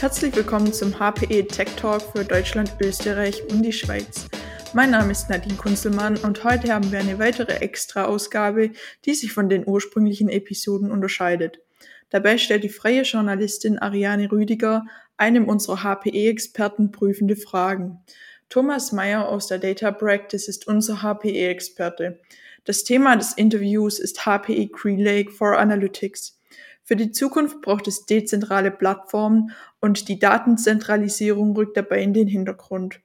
Herzlich willkommen zum HPE Tech Talk für Deutschland, Österreich und die Schweiz. Mein Name ist Nadine Kunzelmann und heute haben wir eine weitere Extra-Ausgabe, die sich von den ursprünglichen Episoden unterscheidet. Dabei stellt die freie Journalistin Ariane Rüdiger einem unserer HPE-Experten prüfende Fragen. Thomas Meyer aus der Data Practice ist unser HPE-Experte. Das Thema des Interviews ist HPE GreenLake for Analytics. Für die Zukunft braucht es dezentrale Plattformen und die Datenzentralisierung rückt dabei in den Hintergrund.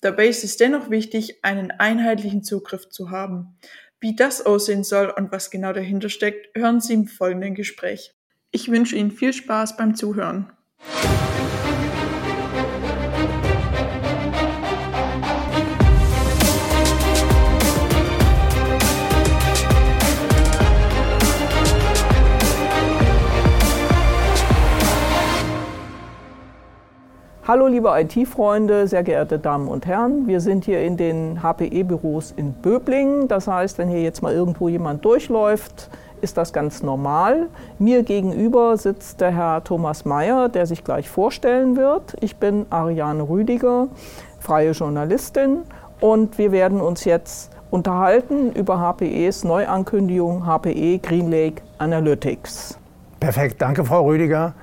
Dabei ist es dennoch wichtig, einen einheitlichen Zugriff zu haben. Wie das aussehen soll und was genau dahinter steckt, hören Sie im folgenden Gespräch. Ich wünsche Ihnen viel Spaß beim Zuhören. Hallo liebe IT-Freunde, sehr geehrte Damen und Herren. Wir sind hier in den HPE-Büros in Böblingen. Das heißt, wenn hier jetzt mal irgendwo jemand durchläuft, ist das ganz normal. Mir gegenüber sitzt der Herr Thomas Mayer, der sich gleich vorstellen wird. Ich bin Ariane Rüdiger, freie Journalistin und wir werden uns jetzt unterhalten über HPEs Neuankündigung HPE GreenLake Analytics. Perfekt, danke Frau Rüdiger.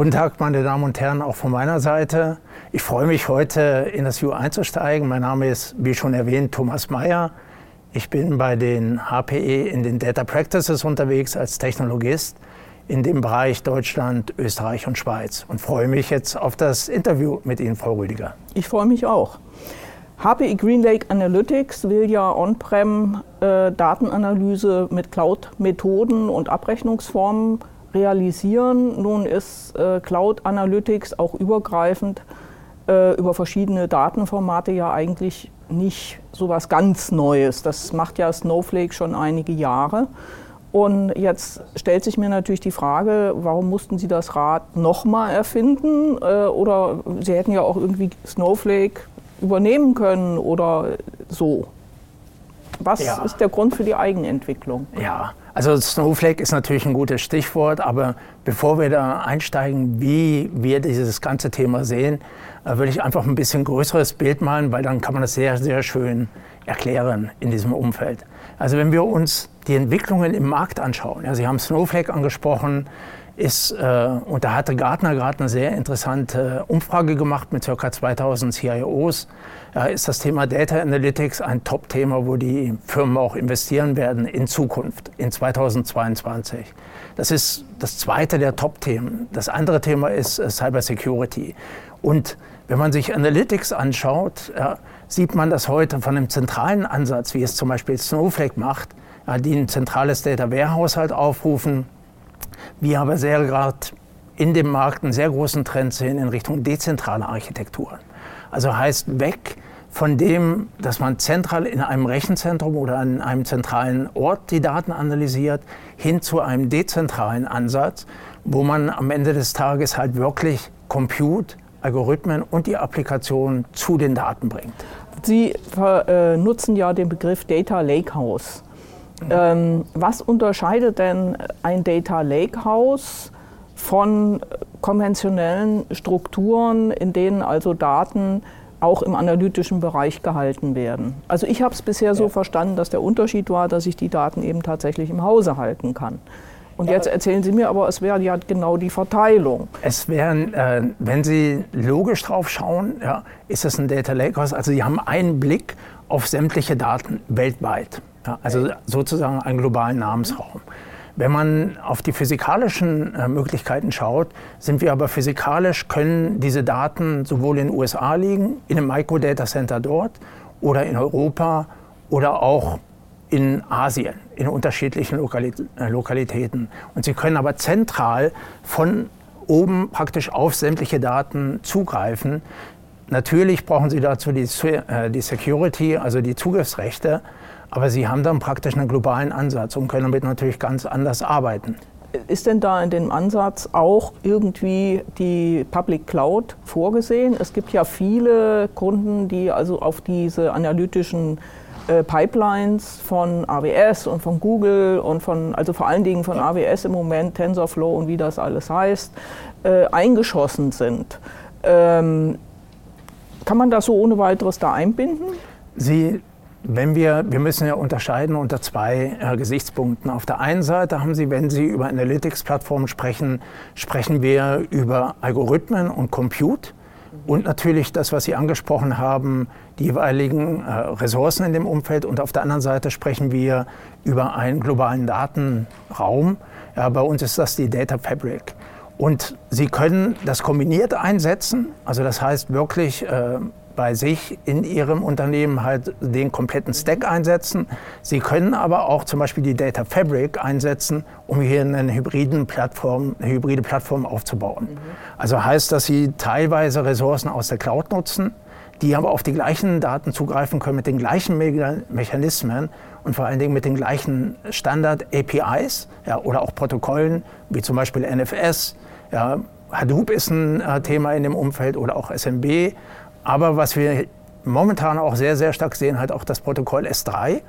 Guten Tag, meine Damen und Herren, auch von meiner Seite. Ich freue mich, heute in das View einzusteigen. Mein Name ist, wie schon erwähnt, Thomas Mayer. Ich bin bei den HPE in den Data Practices unterwegs als Technologist in dem Bereich Deutschland, Österreich und Schweiz und freue mich jetzt auf das Interview mit Ihnen, Frau Rüdiger. Ich freue mich auch. HPE GreenLake Analytics will ja On-Prem äh, mit Cloud-Methoden und Abrechnungsformen realisieren. Nun ist äh, Cloud Analytics auch übergreifend äh, über verschiedene Datenformate ja eigentlich nicht so was ganz Neues. Das macht ja Snowflake schon einige Jahre. Und jetzt stellt sich mir natürlich die Frage, warum mussten Sie das Rad nochmal erfinden? Äh, oder Sie hätten ja auch irgendwie Snowflake übernehmen können oder so. Was ja. ist der Grund für die Eigenentwicklung? Ja, also Snowflake ist natürlich ein gutes Stichwort, aber bevor wir da einsteigen, wie wir dieses ganze Thema sehen, äh, würde ich einfach ein bisschen größeres Bild malen, weil dann kann man das sehr, sehr schön erklären in diesem Umfeld. Also wenn wir uns die Entwicklungen im Markt anschauen, ja, Sie haben Snowflake angesprochen, ist, äh, und da hatte Gartner gerade eine sehr interessante Umfrage gemacht mit ca. 2000 CIOs, äh, ist das Thema Data Analytics ein Top-Thema, wo die Firmen auch investieren werden in Zukunft, in 2022. Das ist das zweite der Top-Themen. Das andere Thema ist äh, Cyber Security. Und wenn man sich Analytics anschaut, äh, sieht man das heute von einem zentralen Ansatz, wie es zum Beispiel Snowflake macht, äh, die ein zentrales Data Warehouse halt aufrufen, wir aber sehr gerade in dem Markt einen sehr großen Trend sehen in Richtung dezentrale Architekturen. Also heißt weg von dem, dass man zentral in einem Rechenzentrum oder an einem zentralen Ort die Daten analysiert, hin zu einem dezentralen Ansatz, wo man am Ende des Tages halt wirklich Compute, Algorithmen und die Applikation zu den Daten bringt. Sie äh, nutzen ja den Begriff Data Lakehouse. Ähm, was unterscheidet denn ein Data Lakehouse von konventionellen Strukturen, in denen also Daten auch im analytischen Bereich gehalten werden? Also ich habe es bisher so ja. verstanden, dass der Unterschied war, dass ich die Daten eben tatsächlich im Hause halten kann. Und jetzt erzählen Sie mir aber, es wäre ja genau die Verteilung. Es wären, äh, wenn Sie logisch drauf schauen, ja, ist es ein Data Lakehouse. Also Sie haben einen Blick auf sämtliche Daten weltweit. Ja, also sozusagen einen globalen Namensraum. Wenn man auf die physikalischen äh, Möglichkeiten schaut, sind wir aber physikalisch, können diese Daten sowohl in den USA liegen, in einem Microdata-Center dort oder in Europa oder auch in Asien, in unterschiedlichen äh, Lokalitäten. Und sie können aber zentral von oben praktisch auf sämtliche Daten zugreifen. Natürlich brauchen Sie dazu die, äh, die Security, also die Zugriffsrechte, aber sie haben dann praktisch einen globalen Ansatz und können damit natürlich ganz anders arbeiten. Ist denn da in dem Ansatz auch irgendwie die Public Cloud vorgesehen? Es gibt ja viele Kunden, die also auf diese analytischen äh, Pipelines von AWS und von Google und von, also vor allen Dingen von AWS im Moment, TensorFlow und wie das alles heißt, äh, eingeschossen sind. Ähm, kann man das so ohne weiteres da einbinden? Sie wenn wir, wir müssen ja unterscheiden unter zwei äh, Gesichtspunkten. Auf der einen Seite haben Sie, wenn Sie über Analytics-Plattformen sprechen, sprechen wir über Algorithmen und Compute und natürlich das, was Sie angesprochen haben, die jeweiligen äh, Ressourcen in dem Umfeld. Und auf der anderen Seite sprechen wir über einen globalen Datenraum. Ja, bei uns ist das die Data Fabric. Und Sie können das kombiniert einsetzen, also das heißt wirklich äh, bei sich in Ihrem Unternehmen halt den kompletten Stack einsetzen. Sie können aber auch zum Beispiel die Data Fabric einsetzen, um hier eine, hybriden Plattform, eine hybride Plattform aufzubauen. Mhm. Also heißt, dass Sie teilweise Ressourcen aus der Cloud nutzen, die aber auf die gleichen Daten zugreifen können mit den gleichen Me Mechanismen und vor allen Dingen mit den gleichen Standard-APIs ja, oder auch Protokollen, wie zum Beispiel NFS. Ja, Hadoop ist ein äh, Thema in dem Umfeld oder auch SMB. Aber was wir momentan auch sehr, sehr stark sehen, halt auch das Protokoll S3. Mhm.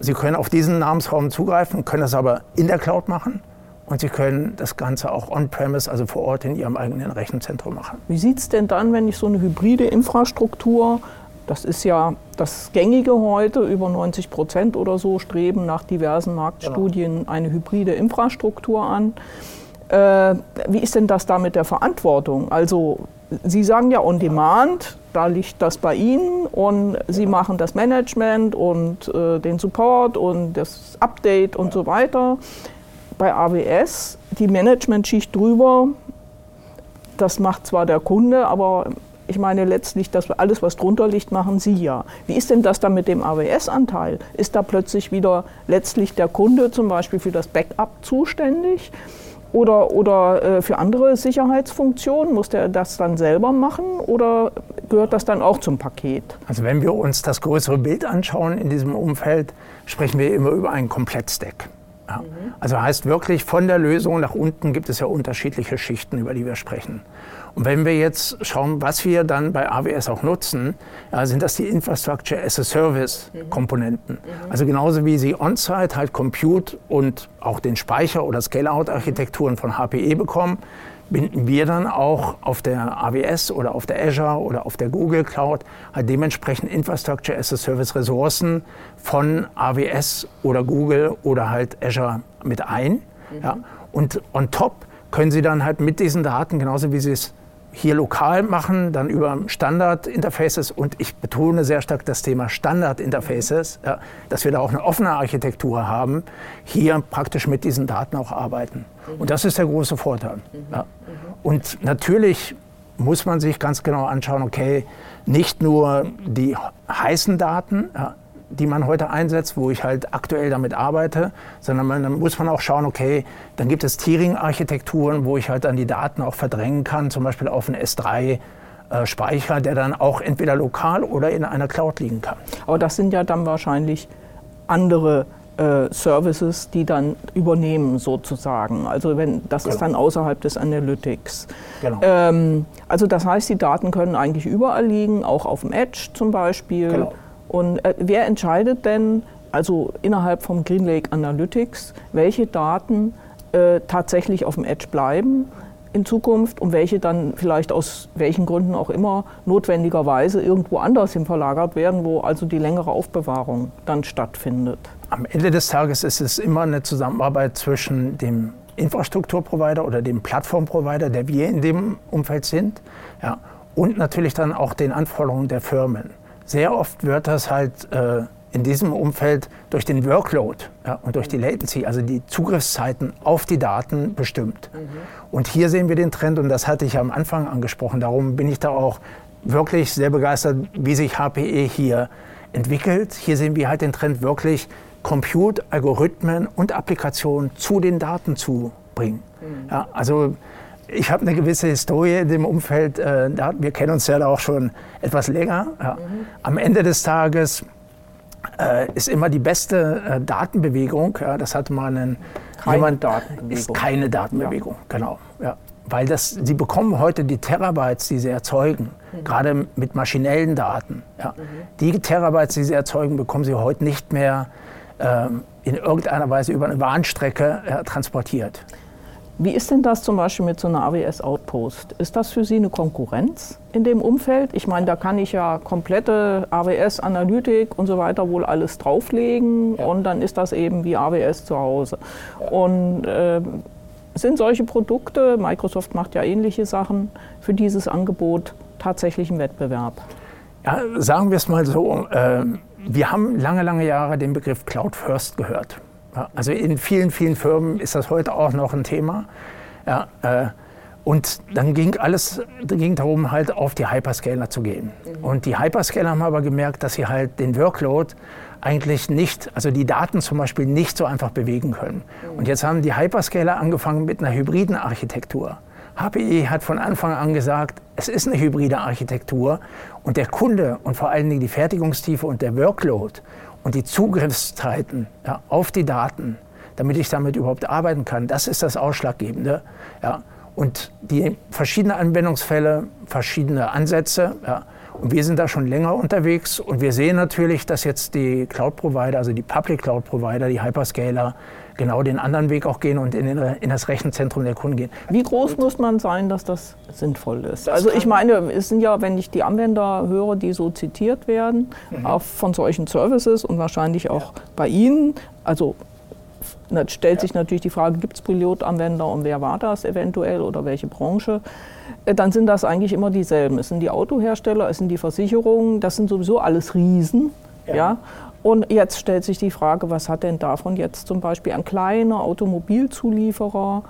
Sie können auf diesen Namensraum zugreifen, können das aber in der Cloud machen. Und Sie können das Ganze auch on-premise, also vor Ort in Ihrem eigenen Rechenzentrum machen. Wie sieht es denn dann, wenn ich so eine hybride Infrastruktur, das ist ja das Gängige heute, über 90 Prozent oder so streben nach diversen Marktstudien genau. eine hybride Infrastruktur an. Äh, wie ist denn das da mit der Verantwortung? Also Sie sagen ja on demand, da liegt das bei Ihnen und Sie machen das Management und äh, den Support und das Update und so weiter. Bei AWS, die Management-Schicht drüber, das macht zwar der Kunde, aber ich meine letztlich, das alles, was drunter liegt, machen Sie ja. Wie ist denn das dann mit dem AWS-Anteil? Ist da plötzlich wieder letztlich der Kunde zum Beispiel für das Backup zuständig? Oder, oder äh, für andere Sicherheitsfunktionen? Muss der das dann selber machen oder gehört das dann auch zum Paket? Also wenn wir uns das größere Bild anschauen in diesem Umfeld, sprechen wir immer über einen Komplettstack. Ja. Mhm. Also heißt wirklich, von der Lösung nach unten gibt es ja unterschiedliche Schichten, über die wir sprechen. Und wenn wir jetzt schauen, was wir dann bei AWS auch nutzen, ja, sind das die Infrastructure as a Service Komponenten. Mhm. Also genauso wie Sie on-site halt Compute und auch den Speicher oder Scale-out-Architekturen von HPE bekommen, binden wir dann auch auf der AWS oder auf der Azure oder auf der Google Cloud halt dementsprechend Infrastructure as a Service Ressourcen von AWS oder Google oder halt Azure mit ein. Mhm. Ja. Und on top können Sie dann halt mit diesen Daten, genauso wie Sie es hier lokal machen, dann über Standard-Interfaces und ich betone sehr stark das Thema Standard-Interfaces, ja, dass wir da auch eine offene Architektur haben, hier praktisch mit diesen Daten auch arbeiten. Und das ist der große Vorteil. Ja. Und natürlich muss man sich ganz genau anschauen, okay, nicht nur die heißen Daten, ja, die man heute einsetzt, wo ich halt aktuell damit arbeite, sondern man, dann muss man auch schauen, okay, dann gibt es Tiering-Architekturen, wo ich halt dann die Daten auch verdrängen kann, zum Beispiel auf einen S3. Speicher, der dann auch entweder lokal oder in einer Cloud liegen kann. Aber das sind ja dann wahrscheinlich andere äh, Services, die dann übernehmen sozusagen. Also wenn das genau. ist dann außerhalb des Analytics. Genau. Ähm, also das heißt, die Daten können eigentlich überall liegen, auch auf dem Edge zum Beispiel. Genau. Und äh, wer entscheidet denn, also innerhalb vom GreenLake Analytics, welche Daten äh, tatsächlich auf dem Edge bleiben in Zukunft und welche dann vielleicht aus welchen Gründen auch immer notwendigerweise irgendwo anders hin verlagert werden, wo also die längere Aufbewahrung dann stattfindet? Am Ende des Tages ist es immer eine Zusammenarbeit zwischen dem Infrastrukturprovider oder dem Plattformprovider, der wir in dem Umfeld sind, ja, und natürlich dann auch den Anforderungen der Firmen sehr oft wird das halt äh, in diesem Umfeld durch den Workload ja, und durch die Latency, also die Zugriffszeiten auf die Daten bestimmt. Mhm. Und hier sehen wir den Trend, und das hatte ich am Anfang angesprochen, darum bin ich da auch wirklich sehr begeistert, wie sich HPE hier entwickelt. Hier sehen wir halt den Trend wirklich, Compute, Algorithmen und Applikationen zu den Daten zu bringen. Mhm. Ja, also ich habe eine gewisse Historie in dem Umfeld. Äh, wir kennen uns ja auch schon etwas länger. Ja. Mhm. Am Ende des Tages äh, ist immer die beste äh, Datenbewegung. Ja, das hat mal ein keine jemand, Datenbewegung. Ist keine Datenbewegung, ja. genau. Ja. weil das, sie bekommen heute die Terabytes, die sie erzeugen, mhm. gerade mit maschinellen Daten. Ja. Mhm. Die Terabytes, die sie erzeugen, bekommen sie heute nicht mehr ähm, in irgendeiner Weise über eine Bahnstrecke äh, transportiert. Wie ist denn das zum Beispiel mit so einer AWS Outpost? Ist das für Sie eine Konkurrenz in dem Umfeld? Ich meine, da kann ich ja komplette AWS Analytik und so weiter wohl alles drauflegen ja. und dann ist das eben wie AWS zu Hause. Ja. Und äh, sind solche Produkte, Microsoft macht ja ähnliche Sachen, für dieses Angebot tatsächlich im Wettbewerb? Ja, sagen wir es mal so. Äh, wir haben lange, lange Jahre den Begriff Cloud First gehört. Also in vielen, vielen Firmen ist das heute auch noch ein Thema. Ja, äh, und dann ging alles ging darum, halt auf die Hyperscaler zu gehen. Mhm. Und die Hyperscaler haben aber gemerkt, dass sie halt den Workload eigentlich nicht, also die Daten zum Beispiel nicht so einfach bewegen können. Mhm. Und jetzt haben die Hyperscaler angefangen mit einer hybriden Architektur. HPE hat von Anfang an gesagt, es ist eine hybride Architektur und der Kunde und vor allen Dingen die Fertigungstiefe und der Workload und die Zugriffszeiten ja, auf die Daten, damit ich damit überhaupt arbeiten kann, das ist das Ausschlaggebende. Ja. Und die verschiedenen Anwendungsfälle, verschiedene Ansätze. Ja. Und wir sind da schon länger unterwegs und wir sehen natürlich, dass jetzt die Cloud-Provider, also die Public Cloud-Provider, die Hyperscaler, genau den anderen Weg auch gehen und in, in, das Rechenzentrum der Kunden gehen. Wie groß muss man sein, dass das sinnvoll ist? Das also ich meine, es sind ja, wenn ich die Anwender höre, die so zitiert werden, mhm. auch von solchen Services und wahrscheinlich auch ja. bei Ihnen, also da stellt sich natürlich die Frage, gibt es Pilotanwender und wer war das eventuell oder welche Branche? Äh, dann sind das eigentlich immer dieselben. Es sind die Autohersteller, es sind die Versicherungen, das sind sowieso alles Riesen. Ja. ja. Und jetzt stellt sich die Frage, was hat denn davon jetzt zum Beispiel ein kleiner Automobilzulieferer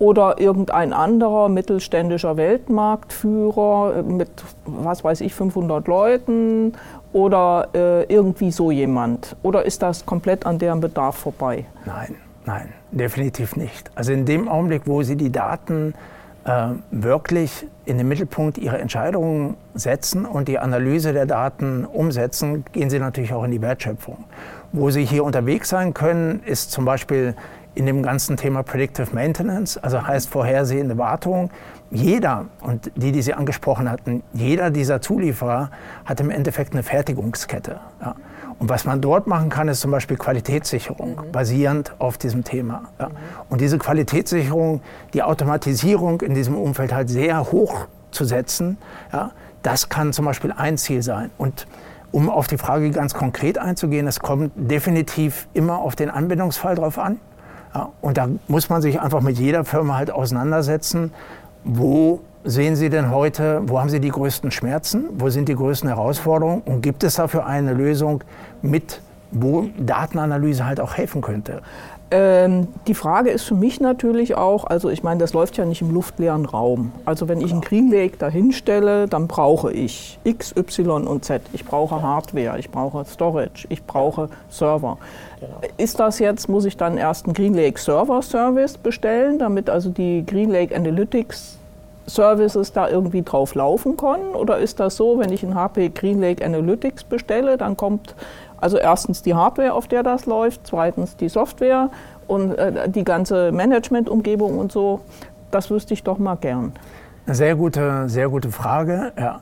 oder irgendein anderer mittelständischer Weltmarktführer mit, was weiß ich, 500 Leuten oder äh, irgendwie so jemand? Oder ist das komplett an deren Bedarf vorbei? Nein, nein, definitiv nicht. Also in dem Augenblick, wo Sie die Daten äh, wirklich in den Mittelpunkt ihrer Entscheidungen setzen und die Analyse der Daten umsetzen, gehen sie natürlich auch in die Wertschöpfung. Wo sie hier unterwegs sein können, ist zum Beispiel in dem ganzen Thema Predictive Maintenance, also heißt vorhersehende Wartung. Jeder, und die, die Sie angesprochen hatten, jeder dieser Zulieferer hat im Endeffekt eine Fertigungskette. Ja. Und was man dort machen kann, ist zum Beispiel Qualitätssicherung, mhm. basierend auf diesem Thema. Ja. Mhm. Und diese Qualitätssicherung, die Automatisierung in diesem Umfeld halt sehr hoch zu setzen, ja, das kann zum Beispiel ein Ziel sein. Und um auf die Frage ganz konkret einzugehen, es kommt definitiv immer auf den Anwendungsfall drauf an. Ja, und da muss man sich einfach mit jeder Firma halt auseinandersetzen, wo sehen Sie denn heute, wo haben Sie die größten Schmerzen, wo sind die größten Herausforderungen und gibt es dafür eine Lösung mit, wo Datenanalyse halt auch helfen könnte? Ähm, die Frage ist für mich natürlich auch, also ich meine, das läuft ja nicht im luftleeren Raum. Also wenn ich einen Green Lake dahinstelle, dann brauche ich X, Y und Z. Ich brauche Hardware, ich brauche Storage, ich brauche Server. Genau. Ist das jetzt, muss ich dann erst einen Green Lake Server Service bestellen, damit also die Green Lake Analytics Services da irgendwie drauf laufen können? Oder ist das so, wenn ich ein HP GreenLake Analytics bestelle, dann kommt also erstens die Hardware, auf der das läuft, zweitens die Software und äh, die ganze Management-Umgebung und so? Das wüsste ich doch mal gern. Sehr gute, sehr gute Frage. Ja.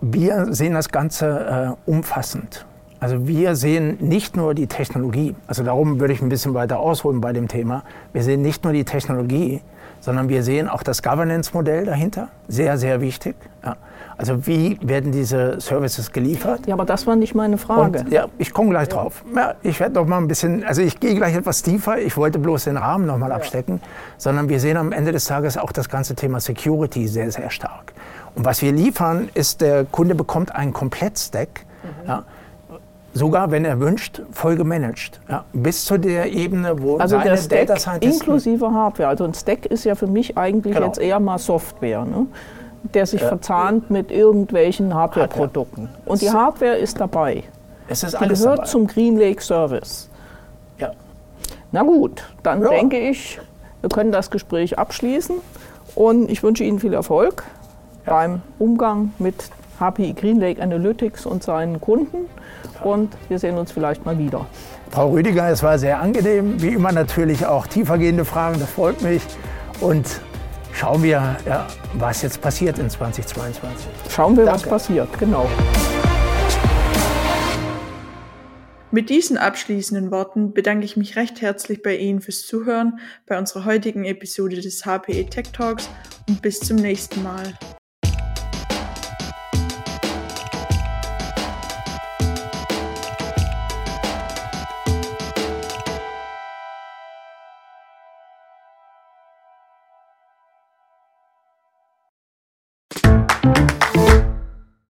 Wir sehen das Ganze äh, umfassend. Also wir sehen nicht nur die Technologie, also darum würde ich ein bisschen weiter ausholen bei dem Thema. Wir sehen nicht nur die Technologie, sondern wir sehen auch das Governance-Modell dahinter. Sehr, sehr wichtig. Ja. Also wie werden diese Services geliefert? Ja, aber das war nicht meine Frage. Und, ja, ich komme gleich drauf. Ja, ich werde noch mal ein bisschen, also ich gehe gleich etwas tiefer. Ich wollte bloß den Rahmen noch mal abstecken, sondern wir sehen am Ende des Tages auch das ganze Thema Security sehr, sehr stark. Und was wir liefern, ist, der Kunde bekommt einen Komplettstack. Mhm. Ja, sogar wenn er wünscht, voll gemanagt. Ja, bis zu der Ebene, wo also seine der Stack Data Scientisten inklusive Hardware. Also ein Stack ist ja für mich eigentlich genau. jetzt eher mal Software, ne? der sich äh, verzahnt mit irgendwelchen Hardware-Produkten. Hardware. Und die Hardware ist dabei. Es ist die alles gehört dabei. zum Green Lake Service. Ja. Na gut, dann ja. denke ich, wir können das Gespräch abschließen und ich wünsche Ihnen viel Erfolg ja. beim Umgang mit HPI Green Lake Analytics und seinen Kunden und wir sehen uns vielleicht mal wieder. Frau Rüdiger, es war sehr angenehm. Wie immer natürlich auch tiefergehende Fragen, das freut mich. Und schauen wir, ja, was jetzt passiert in 2022. Schauen wir, Danke. was passiert, genau. Mit diesen abschließenden Worten bedanke ich mich recht herzlich bei Ihnen fürs Zuhören bei unserer heutigen Episode des HPE Tech Talks und bis zum nächsten Mal.